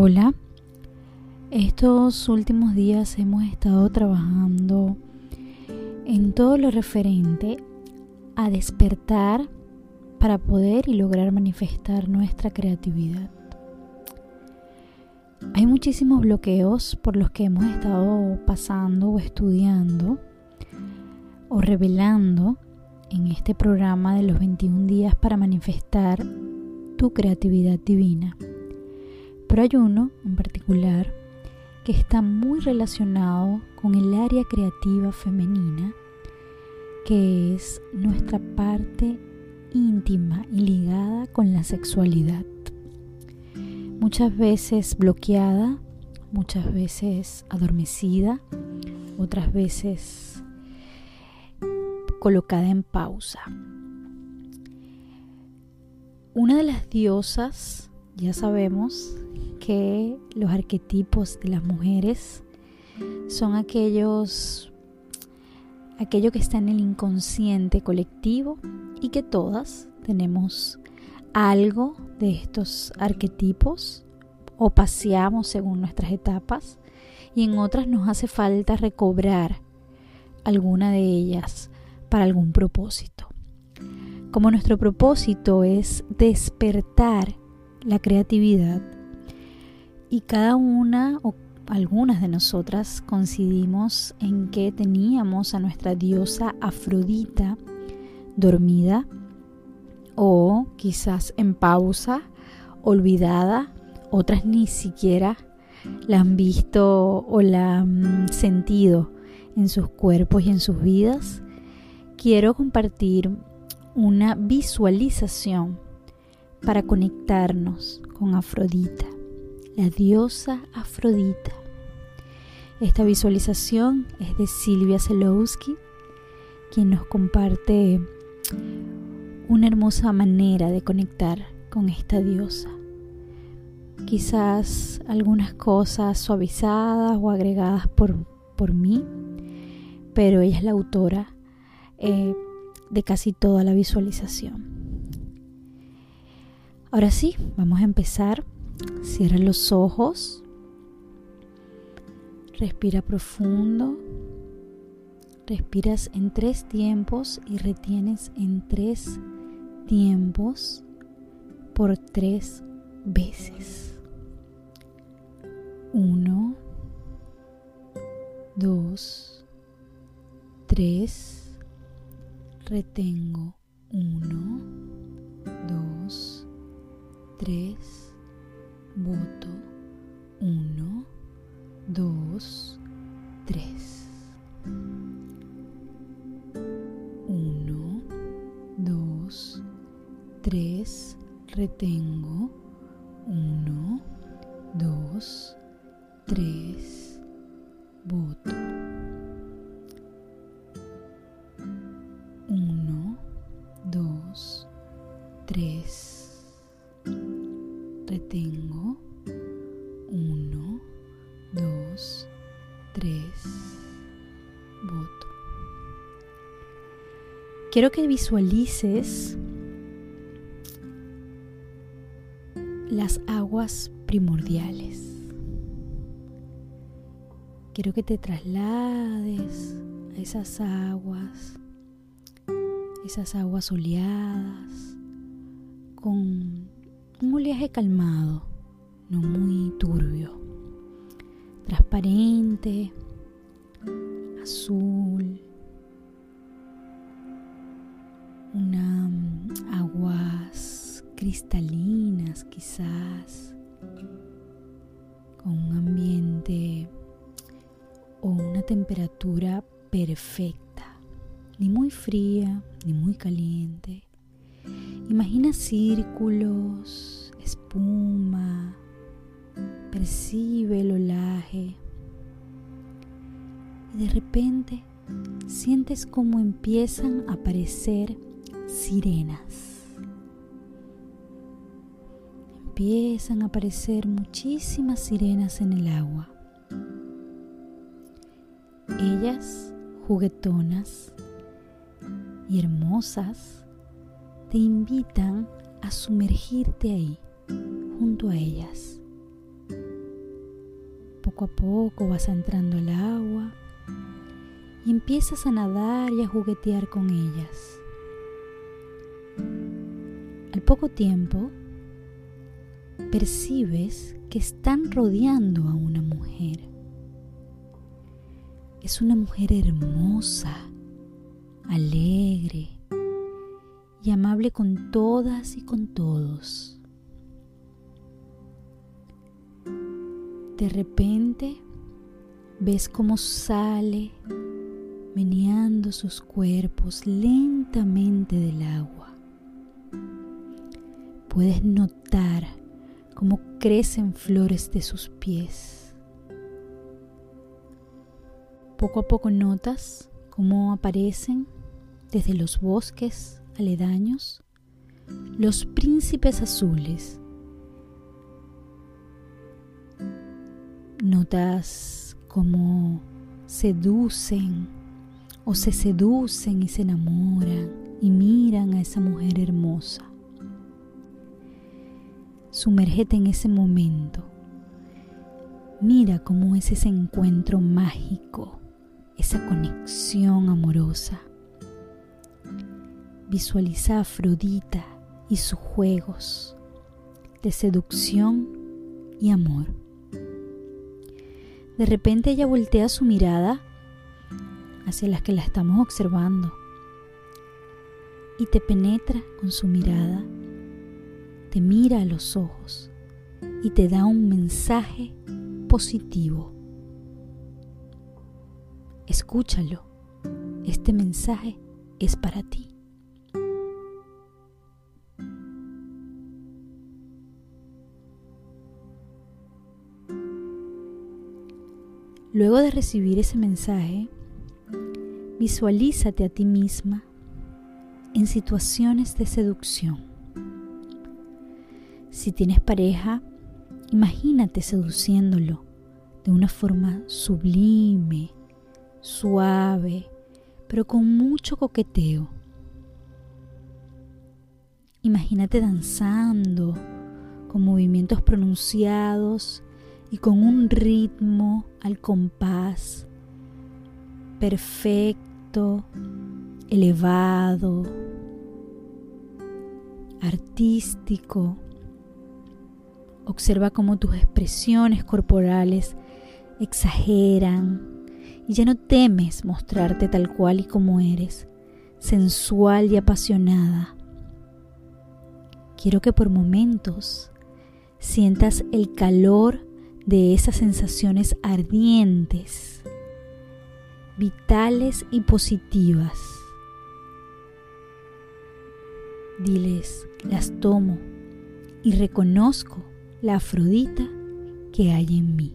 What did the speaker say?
Hola, estos últimos días hemos estado trabajando en todo lo referente a despertar para poder y lograr manifestar nuestra creatividad. Hay muchísimos bloqueos por los que hemos estado pasando o estudiando o revelando en este programa de los 21 días para manifestar tu creatividad divina. Pero hay uno en particular que está muy relacionado con el área creativa femenina, que es nuestra parte íntima y ligada con la sexualidad. Muchas veces bloqueada, muchas veces adormecida, otras veces colocada en pausa. Una de las diosas, ya sabemos que los arquetipos de las mujeres son aquellos aquello que está en el inconsciente colectivo y que todas tenemos algo de estos arquetipos o paseamos según nuestras etapas y en otras nos hace falta recobrar alguna de ellas para algún propósito. Como nuestro propósito es despertar la creatividad. Y cada una o algunas de nosotras coincidimos en que teníamos a nuestra diosa Afrodita dormida o quizás en pausa, olvidada, otras ni siquiera la han visto o la han sentido en sus cuerpos y en sus vidas. Quiero compartir una visualización para conectarnos con Afrodita, la diosa Afrodita. Esta visualización es de Silvia Zelowski, quien nos comparte una hermosa manera de conectar con esta diosa. Quizás algunas cosas suavizadas o agregadas por, por mí, pero ella es la autora eh, de casi toda la visualización. Ahora sí, vamos a empezar. Cierra los ojos. Respira profundo. Respiras en tres tiempos y retienes en tres tiempos por tres veces. Uno, dos, tres retengo uno, dos, tres, voto uno, dos, tres. Uno, dos, tres, retengo uno, dos, tres, voto. 3. Retengo. 1, 2, 3. Voto. Quiero que visualices las aguas primordiales. Quiero que te traslades a esas aguas, esas aguas soleadas, con un oleaje calmado, no muy turbio, transparente, azul, unas aguas cristalinas quizás, con un ambiente o una temperatura perfecta, ni muy fría ni muy caliente Imagina círculos, espuma, percibe el olaje y de repente sientes cómo empiezan a aparecer sirenas. Empiezan a aparecer muchísimas sirenas en el agua. Ellas juguetonas y hermosas te invitan a sumergirte ahí, junto a ellas. Poco a poco vas entrando al agua y empiezas a nadar y a juguetear con ellas. Al poco tiempo, percibes que están rodeando a una mujer. Es una mujer hermosa, alegre amable con todas y con todos. De repente ves cómo sale meneando sus cuerpos lentamente del agua. Puedes notar cómo crecen flores de sus pies. Poco a poco notas cómo aparecen desde los bosques aledaños los príncipes azules. Notas cómo seducen o se seducen y se enamoran y miran a esa mujer hermosa. Sumérgete en ese momento. Mira cómo es ese encuentro mágico, esa conexión amorosa. Visualiza a Afrodita y sus juegos de seducción y amor. De repente ella voltea su mirada hacia las que la estamos observando y te penetra con su mirada te mira a los ojos y te da un mensaje positivo. Escúchalo. Este mensaje es para ti. Luego de recibir ese mensaje, visualízate a ti misma en situaciones de seducción. Si tienes pareja, imagínate seduciéndolo de una forma sublime, suave, pero con mucho coqueteo. Imagínate danzando con movimientos pronunciados y con un ritmo al compás perfecto, elevado, artístico Observa cómo tus expresiones corporales exageran y ya no temes mostrarte tal cual y como eres, sensual y apasionada. Quiero que por momentos sientas el calor de esas sensaciones ardientes, vitales y positivas. Diles, las tomo y reconozco la Afrodita que hay en mí.